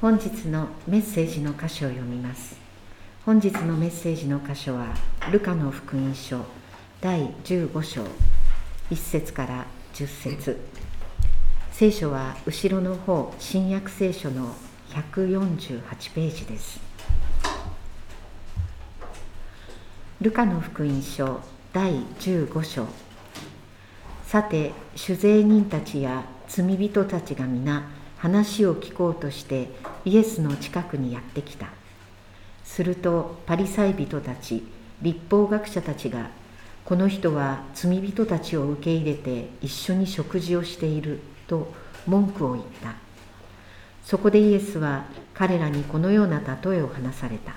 本日のメッセージの箇所を読みます。本日のメッセージの箇所はルカの福音書第15章1節から10節。聖書は後ろの方新約聖書の148ページです。ルカの福音書第15章。さて酒税人たちや罪人たちが皆話を聞こうとしてイエスの近くにやってきた。するとパリサイ人たち立法学者たちがこの人は罪人たちを受け入れて一緒に食事をしていると文句を言った。そこでイエスは彼らにこのような例えを話された。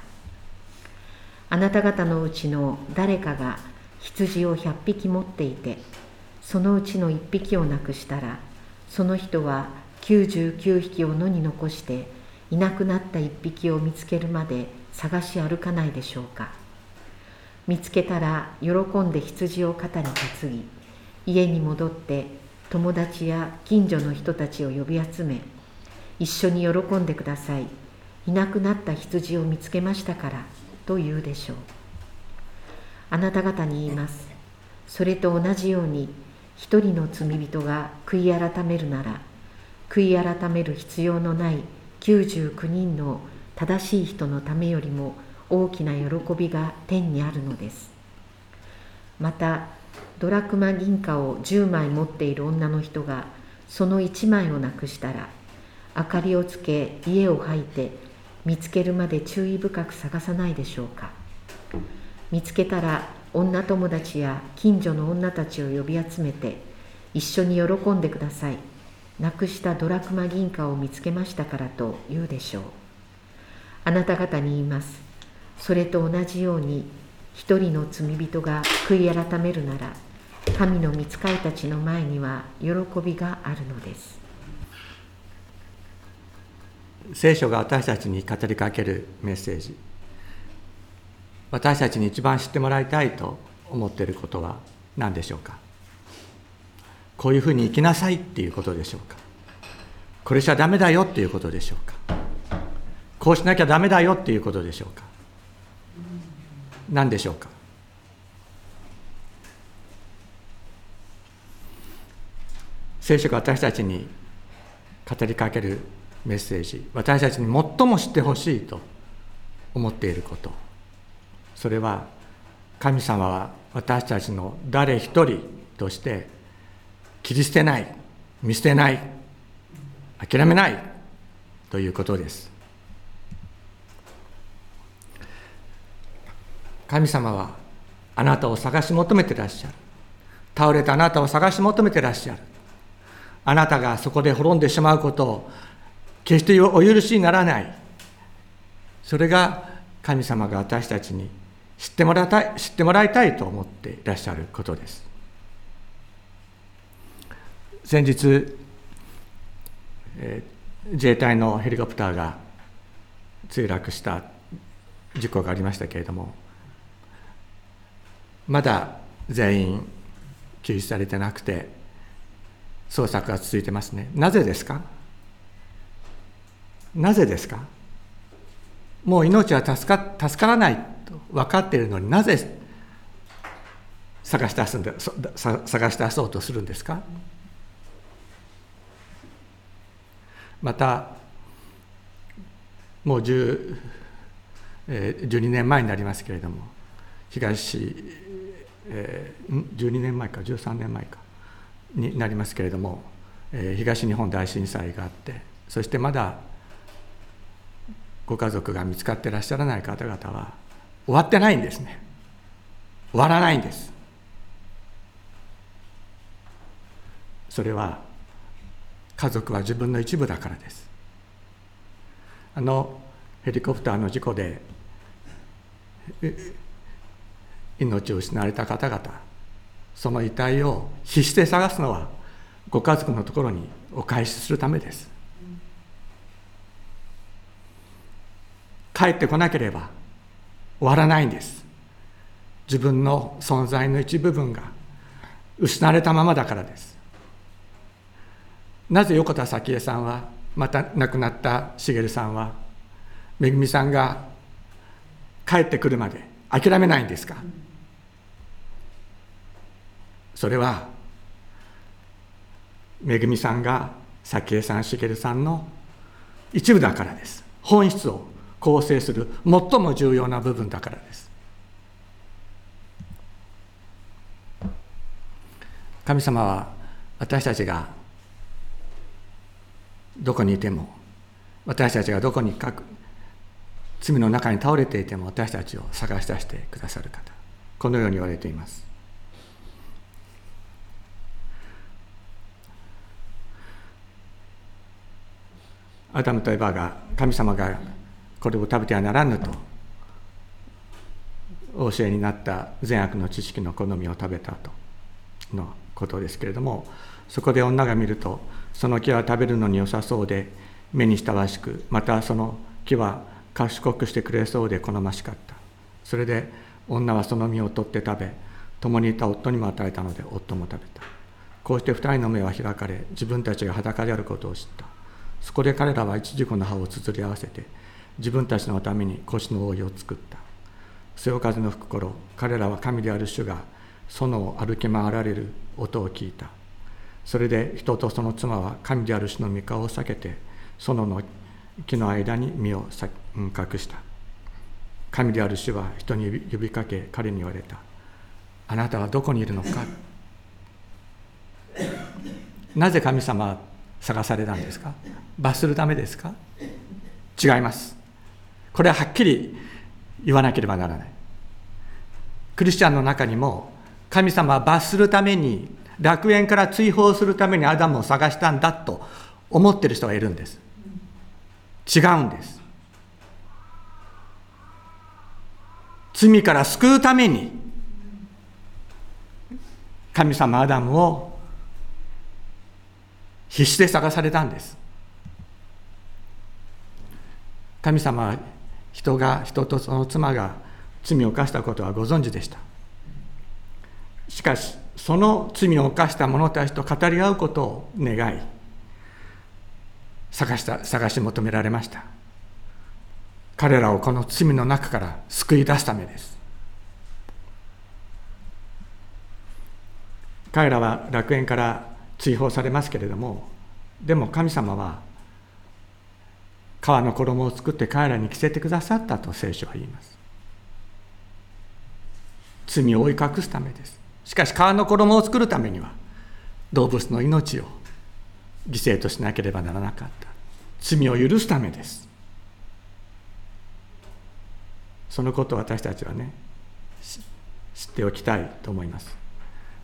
あなた方のうちの誰かが羊を100匹持っていてそのうちの1匹をなくしたらその人は99匹を野に残していなくなった1匹を見つけるまで探し歩かないでしょうか。見つけたら喜んで羊を肩に担ぎ家に戻って友達や近所の人たちを呼び集め一緒に喜んでください。いなくなった羊を見つけましたからと言うでしょう。あなた方に言います。それと同じように一人の罪人が悔い改めるなら悔い改める必要のない99人の正しい人のためよりも大きな喜びが天にあるのです。またドラクマ銀貨を10枚持っている女の人がその1枚をなくしたら明かりをつけ家を吐いて見つけるまで注意深く探さないでしょうか。見つけたら女友達や近所の女たちを呼び集めて一緒に喜んでください。なくしたドラクマ銀貨を見つけましたからと言うでしょう。あなた方に言います。それと同じように一人の罪人が悔い改めるなら神の御使いたちの前には喜びがあるのです。聖書が私たちに語りかけるメッセージ。私たちに一番知ってもらいたいと思っていることは何でしょうか？こういうふうに生きなさいっていうことでしょうか。これじゃダメだよっていうことでしょうか。こうしなきゃダメだよっていうことでしょうか。何でしょうか。聖書が私たちに語りかけるメッセージ。私たちに最も知ってほしいと思っていること。それは神様は私たちの誰一人として切り捨てない見捨てない諦めないということです。神様はあなたを探し求めてらっしゃる。倒れたあなたを探し求めてらっしゃる。あなたがそこで滅んでしまうことを決してお許しにならない。それが神様が私たちに知ってもらいたい知ってもらいたいと思っていらっしゃることです。先日、えー、自衛隊のヘリコプターが墜落した事故がありましたけれどもまだ全員救出されてなくて捜索が続いてますね。なぜですか？なぜですか？もう命は助か助からないと分かっているのになぜ探し出すんで探し出そうとするんですか？またもう10、えー、12年前になりますけれども東、えー、12年前か13年前かになりますけれども、えー、東日本大震災があってそしてまだご家族が見つかってらっしゃらない方々は終わってないんですね。終わらないんです。それは家族は自分の一部だからです。あのヘリコプターの事故で命を失われた方々その遺体を必死で探すのはご家族のところにお返しするためです。帰ってこなければ終わらないんです。自分の存在の一部分が失われたままだからです。なぜ横田早紀江さんはまた亡くなった茂さんはめぐみさんが帰ってくるまで諦めないんですか？それはめぐみさんが早紀江さん茂さんの一部だからです。本質を構成する最も重要な部分だからです。神様は私たちがどこにいても私たちがどこにかく罪の中に倒れていても私たちを探し出してくださる方このように言われています。アダムとエバが神様がこれを食べてはならぬとお教えになった善悪の知識の好みを食べたとのことですけれどもそこで女が見るとその木は食べるのに良さそうで目に親しくまたその木は賢くしてくれそうで好ましかった。それで女はその実を取って食べ共にいた夫にも与えたので夫も食べた。こうして二人の目は開かれ自分たちが裸であることを知った。そこで彼らは一軸の葉をつづり合わせて自分たちのために腰の覆いを作った。潮風の吹く頃彼らは神である主が園を歩き回られる音を聞いた。それで人とその妻は神である主の御顔を避けて園の木の間に身を隠した。神である主は人に呼びかけ彼に言われた。あなたはどこにいるのか。なぜ神様は探されたんですか。罰するためですか。違います。これははっきり言わなければならない。クリスチャンの中にも神様は罰するために楽園から追放するためにアダムを探したんだと思ってる人がいるんです。違うんです。罪から救うために神様アダムを必死で探されたんです。神様は人が人とその妻が罪を犯したことはご存知でした。しかしその罪を犯した者たちと語り合うことを願い探した探し求められました。彼らをこの罪の中から救い出すためです。彼らは楽園から追放されますけれどもでも神様は皮の衣を作って彼らに着せてくださったと聖書は言います。罪を追い隠すためです。しかし皮の衣を作るためには動物の命を犠牲としなければならなかった。罪を許すためです。そのことを私たちはね知っておきたいと思います。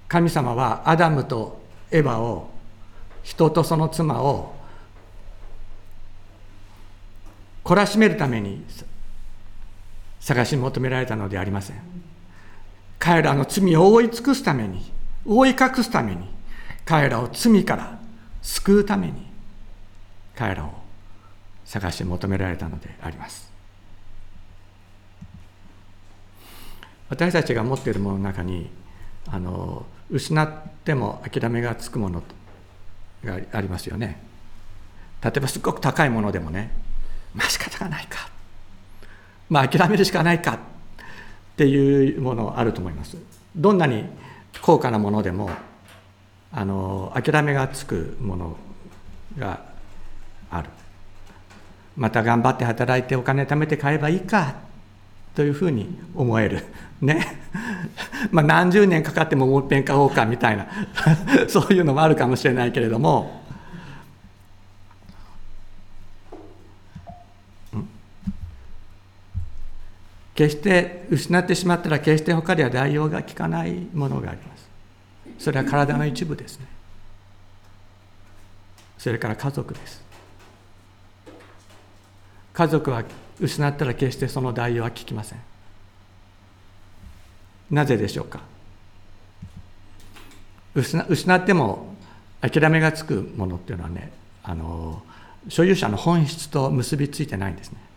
神様はアダムとエヴァを人とその妻を懲らしめるために探し求められたのではありません。彼らの罪を覆い尽くすために覆い隠すために彼らを罪から救うために彼らを探し求められたのであります。私たちが持っているものの中にあの失っても諦めがつくものがありますよね。例えばすごく高いものでもねまあ仕方がないか。まあ諦めるしかないか。っていうものあると思います。どんなに高価なものでもあの諦めがつくものがある。また頑張って働いてお金貯めて買えばいいかというふうに思える。ね。まあ何十年かかってももう一遍買おうかみたいな。そういうのもあるかもしれないけれども決して失ってしまったら決して他では代用が効かないものがあります。それは体の一部ですね。それから家族です。家族は失ったら決してその代用は効きません。なぜでしょうか。失っても諦めがつくものっていうのはねあの所有者の本質と結びついてないんですね。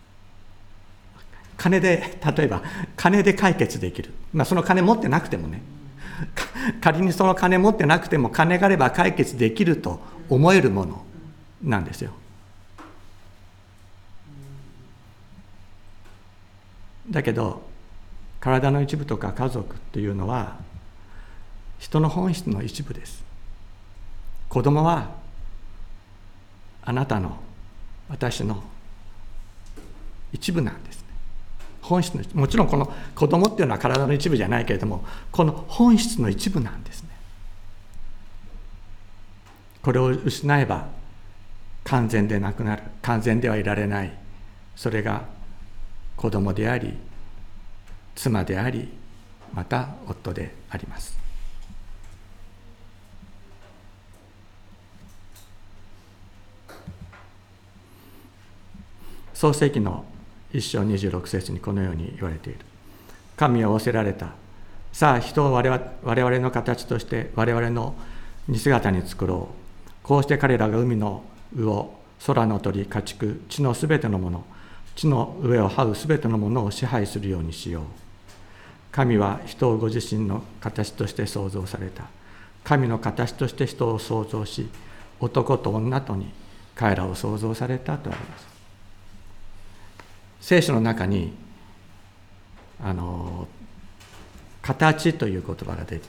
金で例えば金で解決できる、まあ、その金持ってなくてもね。仮にその金持ってなくても金があれば解決できると思えるものなんですよ。だけど体の一部とか家族っていうのは人の本質の一部です。子供はあなたの私の一部なんです。本質のもちろんこの子供っていうのは体の一部じゃないけれどもこの本質の一部なんですね。これを失えば完全でなくなる。完全ではいられない。それが子供であり妻でありまた夫であります。創世記の一章26節にこのように言われている。神は仰せられた。さあ人を我々我々の形として我々の似姿に作ろう。こうして彼らが海の魚空の鳥家畜地のすべてのもの地の上を這うすべてのものを支配するようにしよう。神は人をご自身の形として創造された。神の形として人を創造し男と女とに彼らを創造されたとあります。聖書の中にあの形という言葉が出て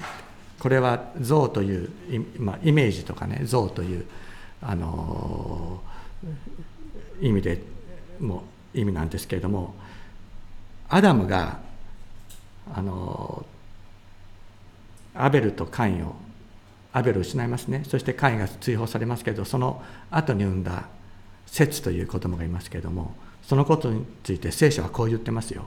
これは像という、まあ、イメージとかね像というあの意味でも意味なんですけれどもアダムがあのアベルとカインをアベルを失いますね。そしてカインが追放されますけどその後に産んだセツという子供がいますけれどもそのことについて聖書はこう言ってますよ。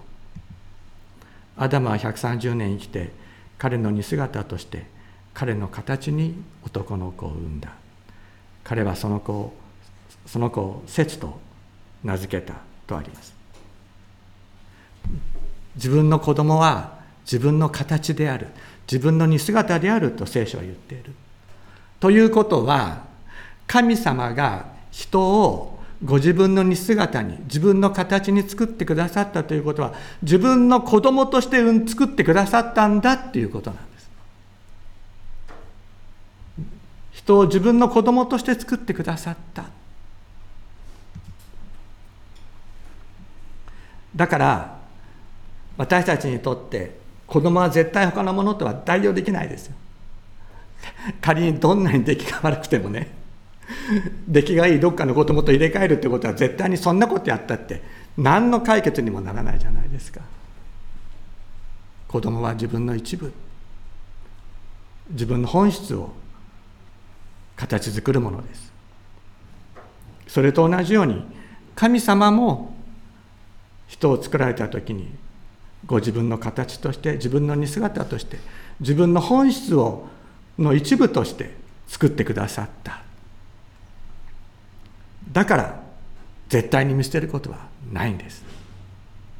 アダムは130年生きて彼の似姿として彼の形に男の子を産んだ。彼はその子をその子を節と名付けたとあります。自分の子供は自分の形である自分の似姿であると聖書は言っている。ということは神様が人をご自分の似姿に自分の形に作ってくださったということは自分の子供として作ってくださったんだっていうことなんです。人を自分の子供として作ってくださった。だから私たちにとって子供は絶対他のものとは代用できないですよ。仮にどんなに出来が悪くてもね。出来がいいどっかの子供と入れ替えるってことは絶対にそんなことやったって何の解決にもならないじゃないですか。子供は自分の一部自分の本質を形作るものです。それと同じように神様も人を作られた時にご自分の形として自分の似姿として自分の本質をの一部として作ってくださった。だから絶対に見捨てることはないんです。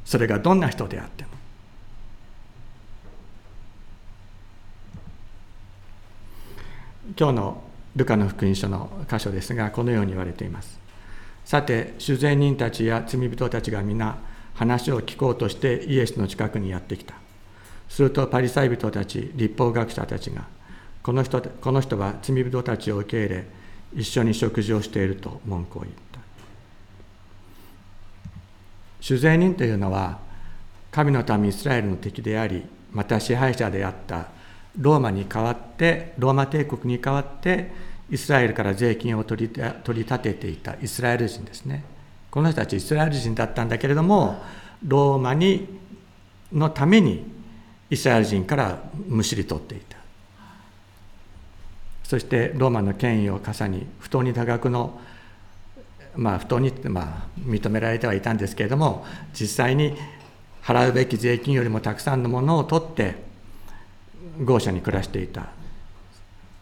それがどんな人であっても。今日のルカの福音書の箇所ですがこのように言われています。さて主税人たちや罪人たちが皆話を聞こうとしてイエスの近くにやってきた。するとパリサイ人たち立法学者たちがこの人この人は罪人たちを受け入れ一緒に食事をしていると文句を言った。主税人というのは神の民イスラエルの敵でありまた支配者であったローマに代わってローマ帝国に代わってイスラエルから税金を取り取り立てていたイスラエル人ですね。この人たちイスラエル人だったんだけれどもローマにのためにイスラエル人からむしり取っていた。そしてローマの権威を傘に不当に多額のまあ不当にまあ認められてはいたんですけれども実際に払うべき税金よりもたくさんのものを取って豪奢に暮らしていた。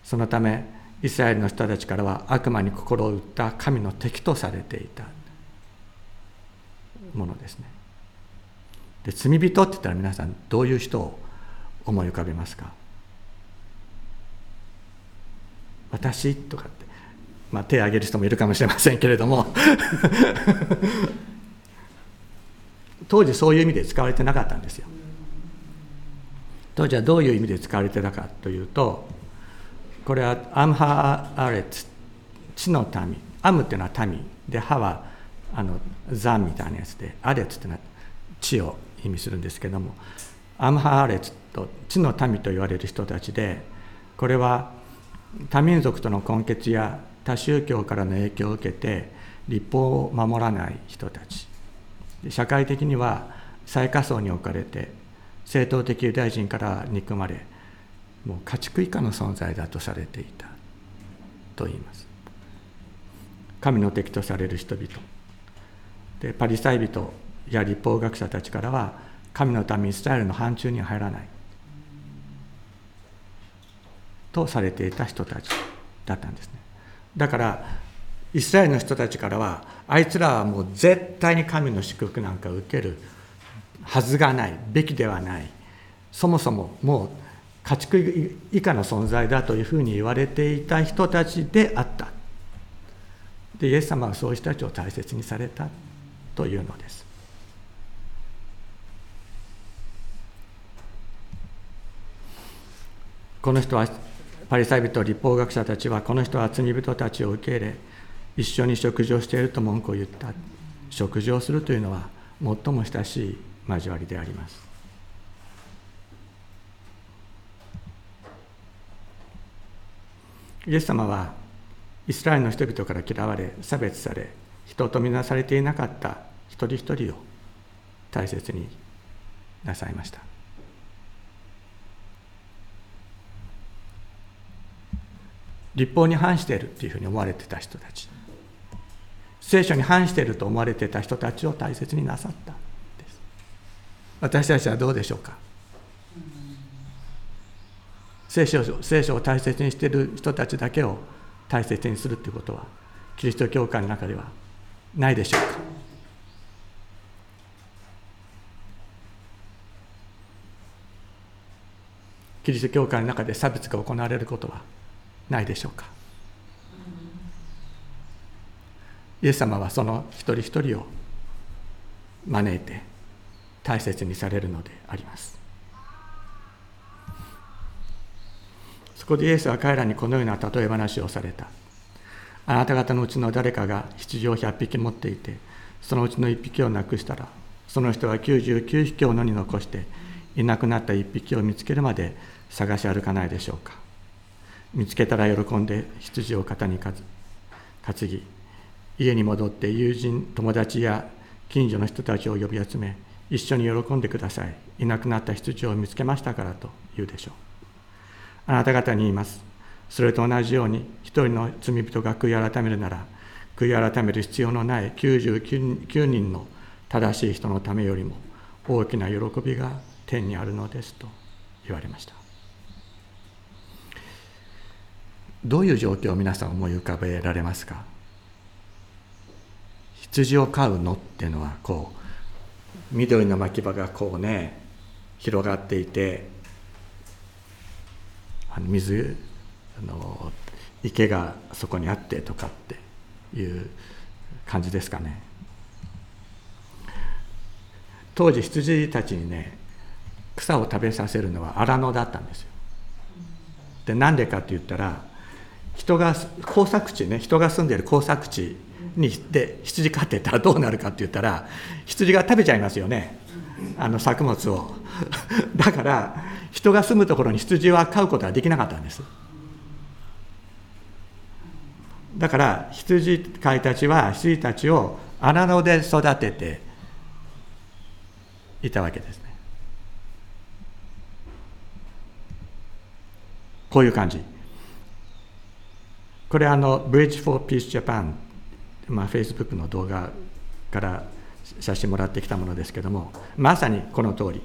そのためイスラエルの人たちからは悪魔に心を打った神の敵とされていた。ものですね。で罪人って言ったら皆さんどういう人を思い浮かべますか？私とかって、まあ、手を挙げる人もいるかもしれませんけれども。当時そういう意味で使われてなかったんですよ。当時はどういう意味で使われてたかというとこれはアムハアレツ地の民アムっていうのは民でハはあのザンみたいなやつでアレツっていうのは地を意味するんですけどもアムハーレツと地の民と言われる人たちでこれは多民族との根結や多宗教からの影響を受けて立法を守らない人たち。社会的には最下層に置かれて正統的ユダヤ人から憎まれもう家畜以下の存在だとされていた。と言います。神の敵とされる人々。でパリサイ人や立法学者たちからは神の民イスラエルの範疇には入らない。とされていた人たちだったんですね。だからイスラエルの人たちからはあいつらはもう絶対に神の祝福なんか受けるはずがないべきではない。そもそももう家畜以下の存在だというふうに言われていた人たちであった。でイエス様はそういう人たちを大切にされたというのです。この人はパリサイ人立法学者たちはこの人は罪人たちを受け入れ一緒に食事をしていると文句を言った。食事をするというのは最も親しい交わりであります。イエス様はイスラエルの人々から嫌われ差別され人と見なされていなかった一人一人を大切になさいました。立法に反しているというふうに思われてた人たち。聖書に反していると思われてた人たちを大切になさったです。私たちはどうでしょうか？聖書聖書を大切にしている人たちだけを大切にするということはキリスト教会の中ではないでしょうか？キリスト教会の中で差別が行われることはないでしょうか。イエス様はその一人一人を招いて大切にされるのであります。そこでイエスは彼らにこのような例え話をされた。あなた方のうちの誰かが羊を100匹持っていてそのうちの1匹をなくしたらその人は99匹を野に残していなくなった1匹を見つけるまで探し歩かないでしょうか。見つけたら喜んで羊を肩に担ぎ家に戻って友人友達や近所の人たちを呼び集め一緒に喜んでください。いなくなった羊を見つけましたからと言うでしょう。あなた方に言います。それと同じように一人の罪人が悔い改めるなら悔い改める必要のない99人の正しい人のためよりも大きな喜びが天にあるのですと言われました。どういう状況を皆さん思い浮かべられますか？羊を飼うのっていうのはこう緑の牧場がこうね広がっていてあの水あの池がそこにあってとかっていう感じですかね。当時羊たちにね草を食べさせるのは荒野だったんですよ。でなんでかって言ったら人が耕作地ね人が住んでいる耕作地にで羊飼ってたらどうなるかって言ったら羊が食べちゃいますよね。あの作物を。だから人が住むところに羊は飼うことはできなかったんです。だから羊飼いたちは羊たちを荒野で育てていたわけですね。こういう感じ。これあの Bridge for Peace Japan、まあ、Facebook の動画から写真もらってきたものですけどもまさにこの通り。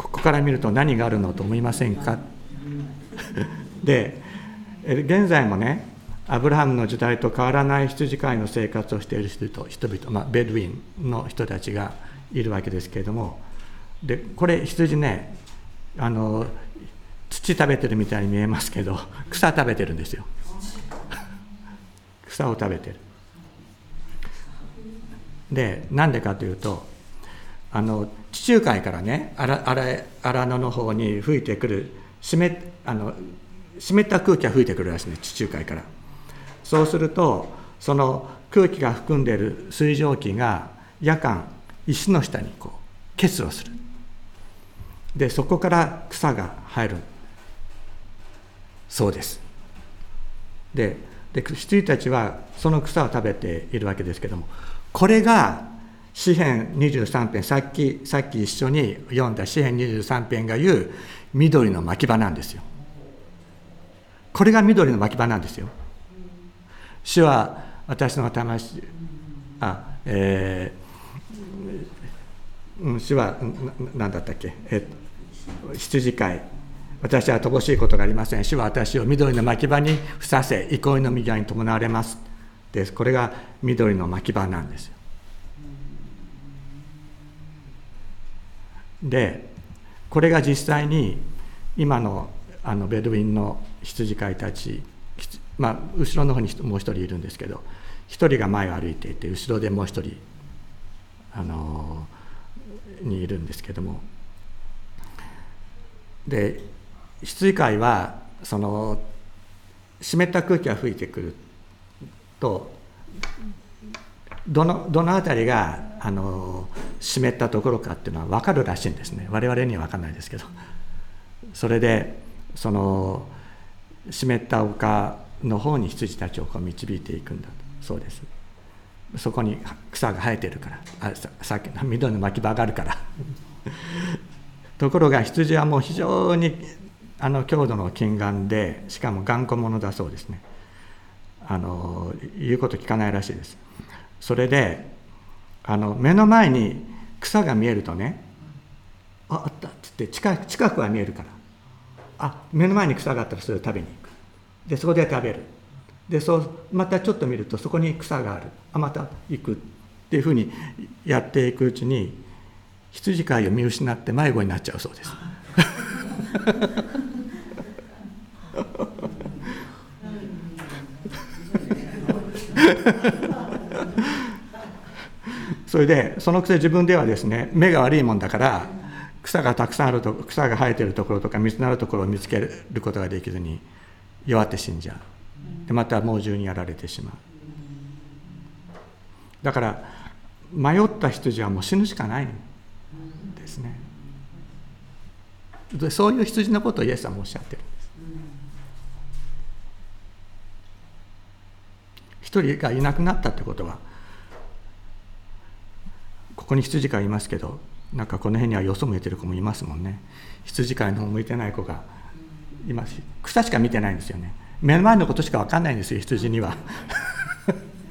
ここから見ると何があるのと思いませんか？で現在もねアブラハムの時代と変わらない羊飼いの生活をしている人々人々、まあ、ベドウィンの人たちがいるわけですけれども。でこれ羊ねあの土食べてるみたいに見えますけど草食べてるんですよ。草を食べてる。でなんでかというとあの地中海からね荒野の方に吹いてくる湿あの湿った空気が吹いてくるらしいね地中海から。そうするとその空気が含んでいる水蒸気が夜間石の下にこう結露する。でそこから草が生える。そうです。でで羊たちはその草を食べているわけですけどもこれが詩編23編さっきさっき一緒に読んだ詩編23編が言う緑の牧場なんですよ。これが緑の牧場なんですよ。主は私の魂あえー、主は何だったっけ、え羊飼い。私は乏しいことがありません。主は私を緑の牧場にふさせ憩いの御に伴われます。でこれが緑の牧場なんですよ。でこれが実際に今のあのベドウィンの羊飼いたち、まあ、後ろの方にもう一人いるんですけど一人が前を歩いていて後ろでもう一人あのにいるんですけども。で羊飼いはその湿った空気が吹いてくるとどのどの辺りがあの湿ったところかっていうのは分かるらしいんですね。我々には分かんないですけど。それでその湿った丘の方に羊たちをこう導いていくんだそうです。そこに草が生えてるから。あさっきの緑の巻き場があるから。ところが羊はもう非常にあの強度の近眼でしかも頑固者だそうですね。あの言うこと聞かないらしいです。それであの目の前に草が見えるとねああったっつって近近くは見えるからあ目の前に草があったらそれを食べに行くでそこで食べるでそうまたちょっと見るとそこに草があるあまた行くっていうふうにやっていくうちに羊飼いを見失って迷子になっちゃうそうです。それでそのくせ自分ではですね目が悪いもんだから草がたくさんあると草が生えてるところとか水のあるところを見つけることができずに弱って死んじゃう。でまた猛獣にやられてしまう。だから迷った羊はもう死ぬしかないんですねでそういう羊のことをイエス様おっしゃってる。んです一人がいなくなったってことはここに羊飼いいますけどなんかこの辺にはよそ向いてる子もいますもんね。羊飼いの方向いてない子がいますし草しか見てないんですよね。目の前のことしか分かんないんですよ羊には。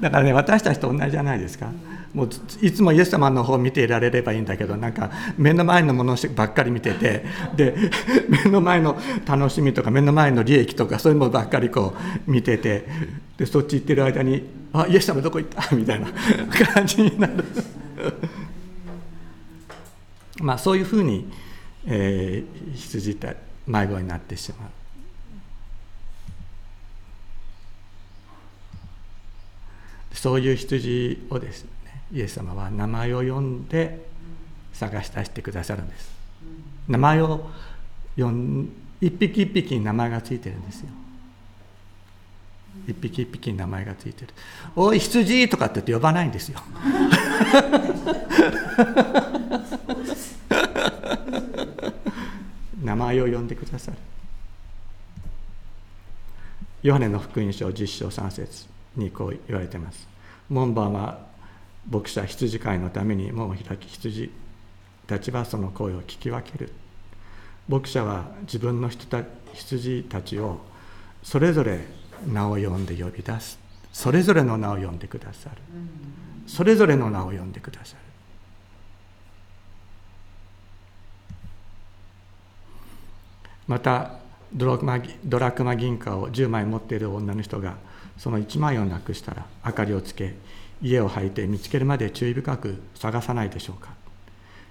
だからね私たちと同じじゃないですか。もういつもイエス様の方を見ていられればいいんだけどなんか目の前のものばっかり見ててで 目の前の楽しみとか目の前の利益とかそういうものばっかりこう見ててでそっち行ってる間に「あイエス様どこ行った?」みたいな 感じになる まあそういうふうに、えー、羊た迷子になってしまう。そういう羊をですねイエス様は名前を呼んで探し出してくださるんです。名前を呼ん一匹一匹に名前がついてるんですよ。一匹一匹に名前がついてる「おい羊!」とかって言って呼ばないんですよ。名前を呼んでくださる。ヨハネの福音書10章3節にこう言われてます。門番は牧者羊飼いのために門を開き羊たちはその声を聞き分ける。牧者は自分の人た羊たちをそれぞれ名を呼んで呼び出す。それぞれの名を呼んでくださる。それぞれの名を呼んでくださる。またドラクマドラクマ銀貨を10枚持っている女の人がその1枚をなくしたら明かりをつけ家を履いて見つけるまで注意深く探さないでしょうか。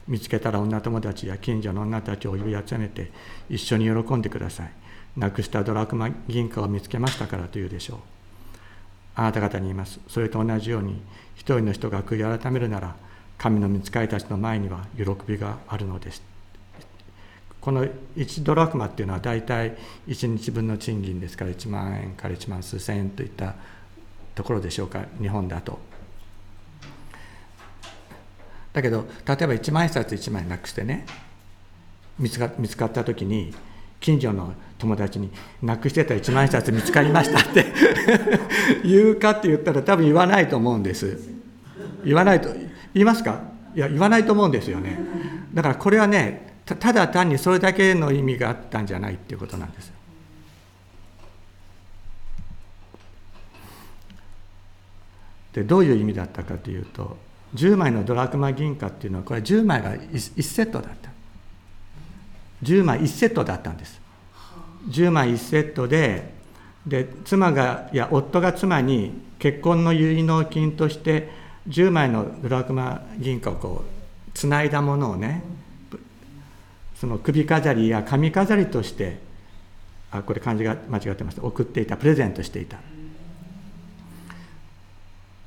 見つけたら女友達や近所の女たちを呼び集めて一緒に喜んでください。なくしたドラクマ銀貨を見つけましたからというでしょう。あなた方に言います。それと同じように一人の人が悔い改めるなら神の見つかりたちの前には喜びがあるのです。この1ドラクマっていうのは大体1日分の賃金ですから1万円から1万数千円といったところでしょうか。日本だと。だけど例えば一万円札1枚なくしてね見つか見つかった時に近所の友達に「なくしてた一万円札見つかりました」って 言うかって言ったら多分言わないと思うんです。言わないと言いますか？いや言わないと思うんですよね。だからこれはねただ単にそれだけの意味があったんじゃないっていうことなんです。よでどういう意味だったかというと10枚のドラクマ銀貨っていうのはこれ10枚が 1, 1セットだった。10枚1セットだったんです。10枚1セットでで妻がいや夫が妻に結婚の結納金として10枚のドラクマ銀貨をこうつないだものをねその首飾りや髪飾りとしてあこれ漢字が間違ってました。送っていたプレゼントしていた。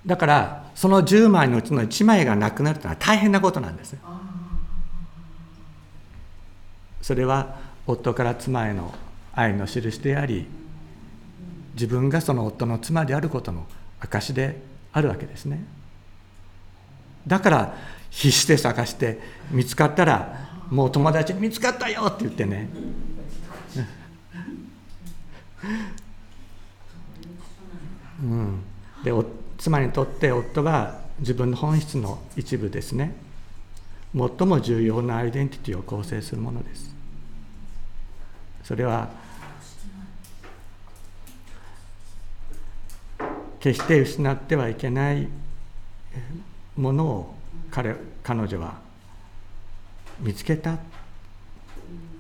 だからその10枚のうちの1枚がなくなるというのは大変なことなんです。それは夫から妻への愛の印であり自分がその夫の妻であることの証であるわけですね。だから必死で探して見つかったらもう友達に見つかったよって言ってね。うん、で妻にとって夫は自分の本質の一部ですね。最も重要なアイデンティティを構成するものです。それは決して失ってはいけないものを彼彼女は見つけた。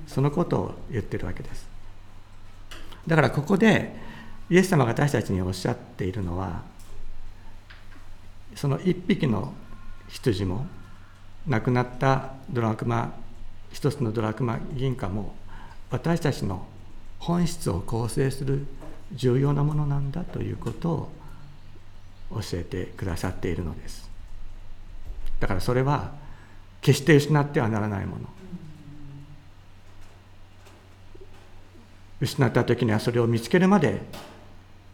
そのことを言ってるわけです。だからここでイエス様が私たちにおっしゃっているのはその一匹の羊も亡くなったドラクマ一つのドラクマ銀貨も私たちの本質を構成する重要なものなんだということを教えてくださっているのです。だからそれは決して失ってはならないもの。失った時にはそれを見つけるまで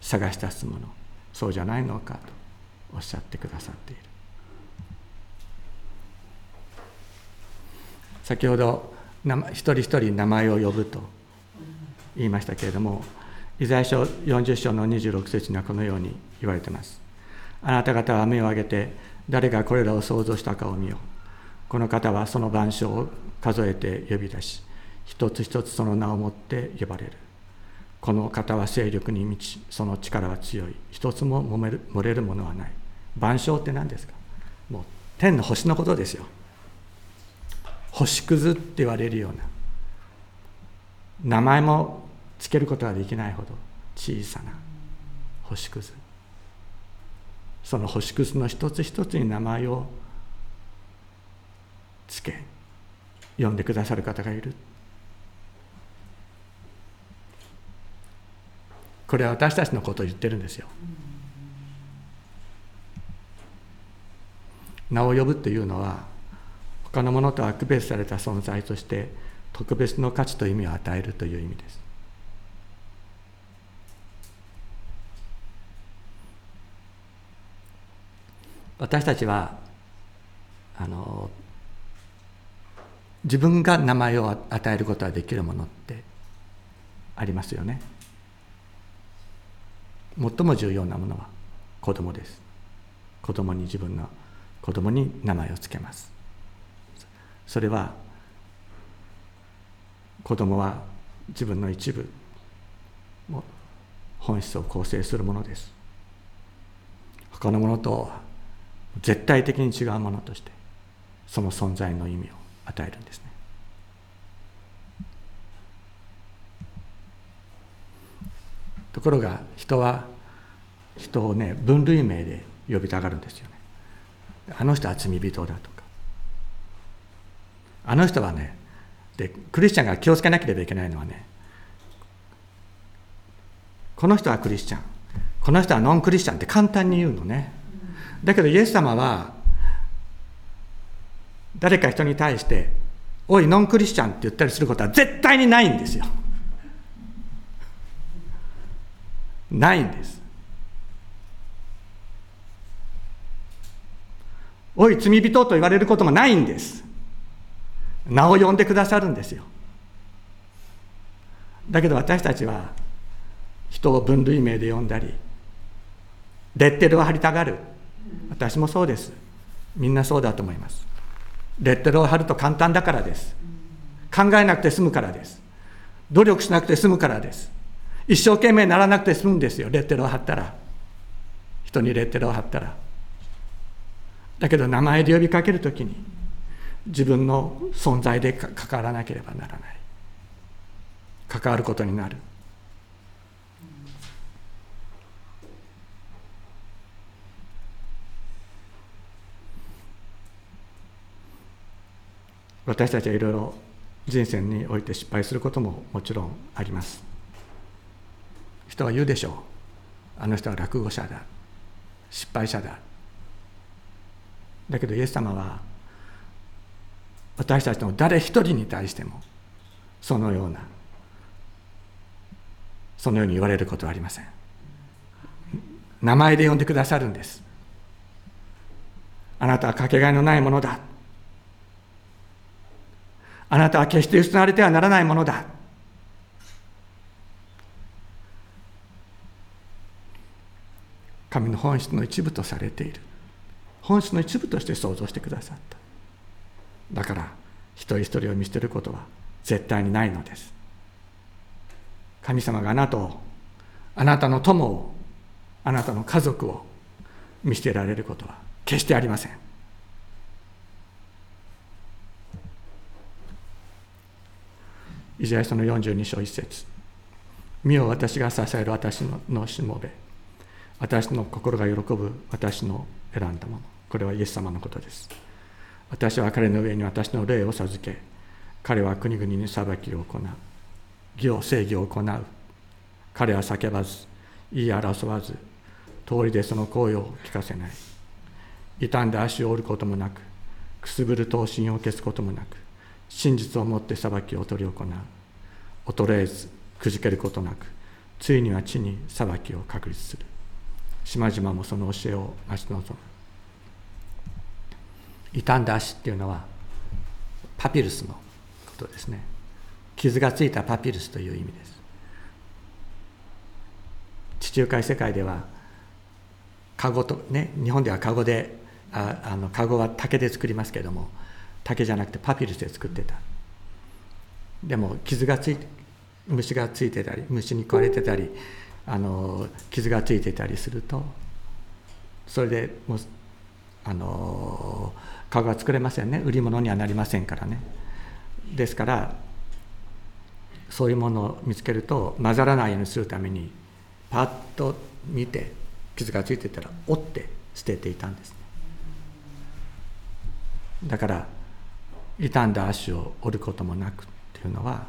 探し出すもの。そうじゃないのかと。おっしゃってくださっている。先ほど一人一人名前を呼ぶと言いましたけれどもイザヤ書40章の26節にはこのように言われてます。あなた方は目を上げて誰がこれらを想像したかを見よこの方はその番章を数えて呼び出し一つ一つその名をもって呼ばれる。この方は勢力に満ちその力は強い。一つも漏れるものはない。万象って何ですか？もう天の星のことですよ。星屑って言われるような。名前もつけることができないほど小さな星屑。その星屑の一つ一つに名前をつけ呼んでくださる方がいる。これは私たちのことを言ってるんですよ。名を呼ぶというのは他のものとは区別された存在として特別の価値と意味を与えるという意味です。私たちはあの自分が名前を与えることができるものってありますよね。最も重要なものは子供です。子供に自分の子供に名前を付けます。それは子供は自分の一部本質を構成するものです。他のものと絶対的に違うものとしてその存在の意味を与えるんですね。ところが人は人をね分類名で呼びたがるんですよ。あの人は罪人だとか。あの人はねでクリスチャンが気をつけなければいけないのはねこの人はクリスチャン。この人はノンクリスチャンって簡単に言うのね。だけどイエス様は誰か人に対して「おいノンクリスチャン」って言ったりすることは絶対にないんですよ。ないんです。おい罪人と言われることもないんです。名を呼んでくださるんですよ。だけど私たちは人を分類名で呼んだりレッテルを貼りたがる。私もそうです。みんなそうだと思います。レッテルを貼ると簡単だからです。考えなくて済むからです。努力しなくて済むからです。一生懸命ならなくて済むんですよ。レッテルを貼ったら。人にレッテルを貼ったら。だけど名前で呼びかけるときに自分の存在で関わらなければならない。関わることになる。私たちはいろいろ人生において失敗することももちろんあります。人は言うでしょう。あの人は落語者だ。失敗者だ。だけどイエス様は私たちの誰一人に対してもそのようなそのように言われることはありません。名前で呼んでくださるんです。あなたはかけがえのないものだ。あなたは決して失われてはならないものだ。神の本質の一部とされている。本質の一部として想像してくださった。だから一人一人を見捨てることは絶対にないのです。神様があなたをあなたの友をあなたの家族を見捨てられることは決してありません。イザヤ書の42章1節。見よ私が支える私のしもべ。私の心が喜ぶ私の選んだもの。これはイエス様のことです。私は彼の上に私の霊を授け彼は国々に裁きを行う。義を正義を行う。彼は叫ばず言い争わず通りでその声を聞かせない。傷んで足を折ることもなくくすぶる刀身を消すこともなく真実をもって裁きを執り行う。衰えずくじけることなくついには地に裁きを確立する。島々もその教えを待ち望む傷んだ足っていうのはパピルスのことですね。傷がついたパピルスという意味です。地中海世界ではカゴとね日本ではカゴでああのカゴは竹で作りますけれども竹じゃなくてパピルスで作ってた。でも傷がついて虫がついてたり虫に食われてたりあの傷がついてたりするとそれでもうあの顔が作れませんね。売り物にはなりませんからね。ですからそういうものを見つけると混ざらないようにするためにパッと見て傷がついてたら折って捨てていたんですね。だから傷んだ足を折ることもなくっていうのは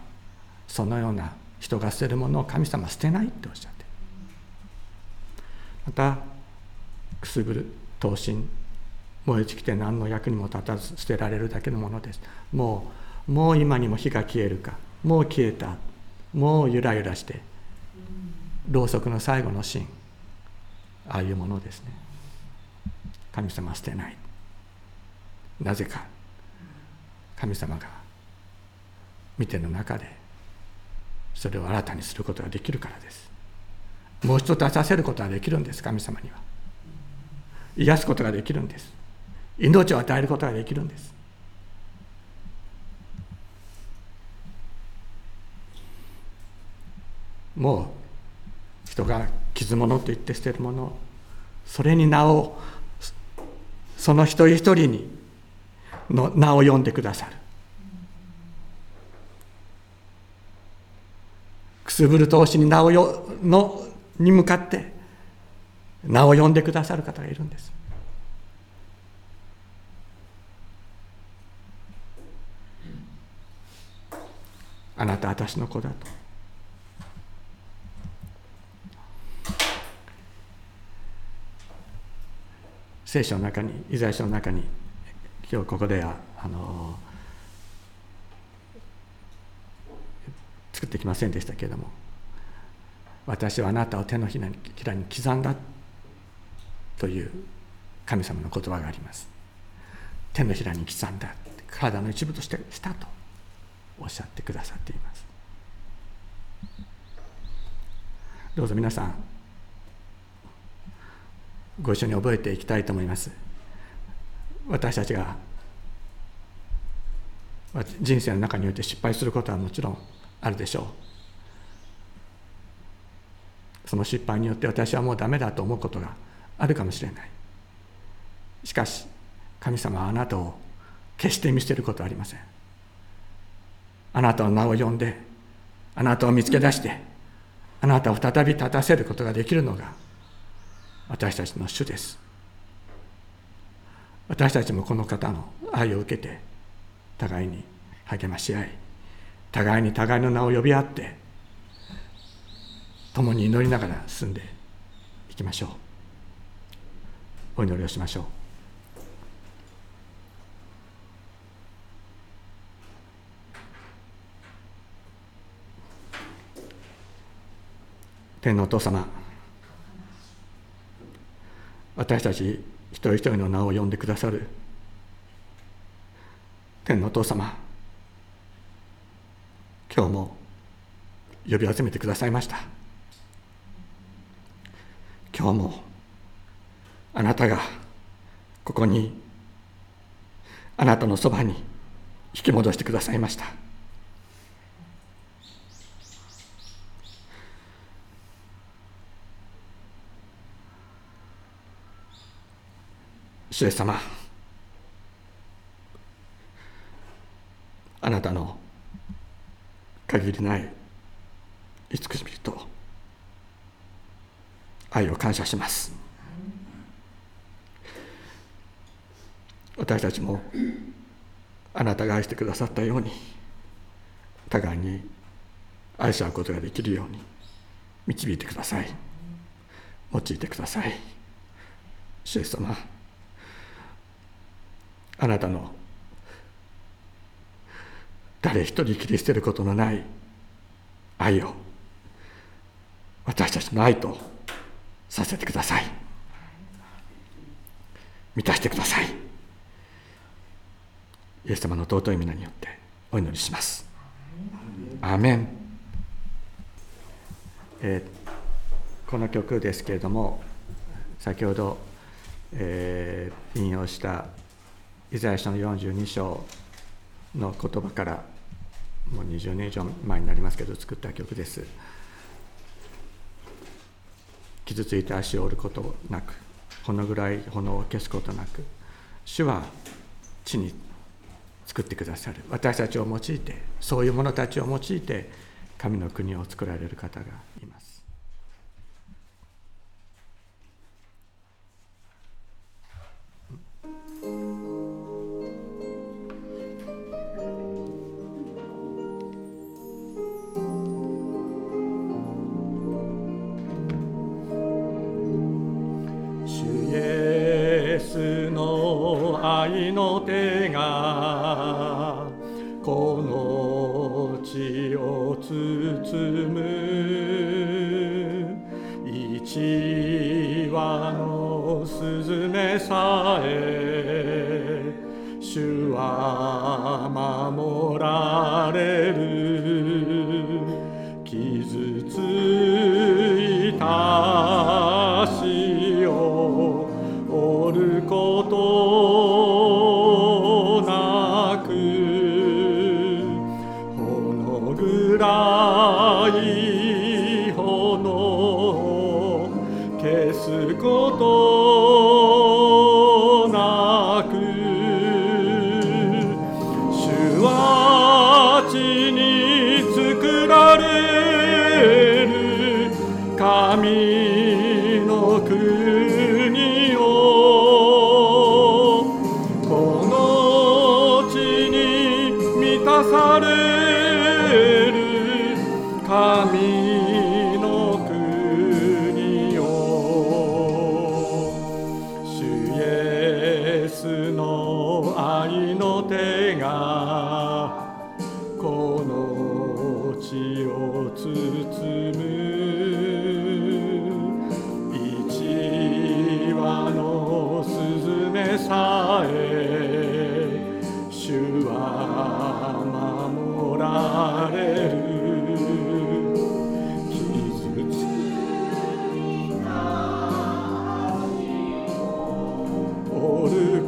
そのような人が捨てるものを神様は捨てないっておっしゃってまたくすぶる刀身燃え尽きて何の役にも立たず捨てられるだけのものです。もうもう今にも火が消えるか。もう消えた。もうゆらゆらして。ろうそくの最後のシーンああいうものですね。神様捨てない。なぜか。神様が見ての中でそれを新たにすることができるからです。もう一つ出させることができるんです。神様には。癒すことができるんです。命を与えることができるんです。もう人が傷物と言って捨てるものそれに名をその一人一人にの名を呼んでくださる。くすぶる投資に名をよのに向かって名を呼んでくださる方がいるんです。あなた私の子だと。聖書の中にイザヤ書の中に今日ここではあの作ってきませんでしたけれども私はあなたを手のひらに刻んだという神様の言葉があります。手のひらに刻んだ体の一部としてしたとおっしゃってくださっています。どうぞ皆さんご一緒に覚えていきたいと思います。私たちが人生の中において失敗することはもちろんあるでしょう。その失敗によって私はもうダメだと思うことがあるかもしれない。しかし神様はあなたを決して見捨てることはありません。あなたの名を呼んであなたを見つけ出してあなたを再び立たせることができるのが私たちの主です。私たちもこの方の愛を受けて互いに励まし合い互いに互いの名を呼び合って共に祈りながら進んでいきましょう。お祈りをしましょう。天のお父様私たち一人一人の名を呼んでくださる天のお父様今日も呼び集めてくださいました。今日もあなたがここにあなたのそばに引き戻してくださいました。主様あなたの限りない慈しみと愛を感謝します。私たちもあなたが愛してくださったように互いに愛し合うことができるように導いてください。用いてください。主イエス様あなたの誰一人切り捨てることのない愛を私たちの愛とさせてください。満たしてください。イエス様の尊い皆によってお祈りします。アメン、えー、この曲ですけれども先ほど、えー、引用したイザヤ書の42章の言葉からもう20年以上前になりますけど作った曲です。傷ついて足を折ることなくこのぐらい炎を消すことなく主は地に作ってくださる。私たちを用いてそういう者たちを用いて神の国を作られる方がこの地を包む。一羽のスズメさえ主は守られる。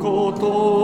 こと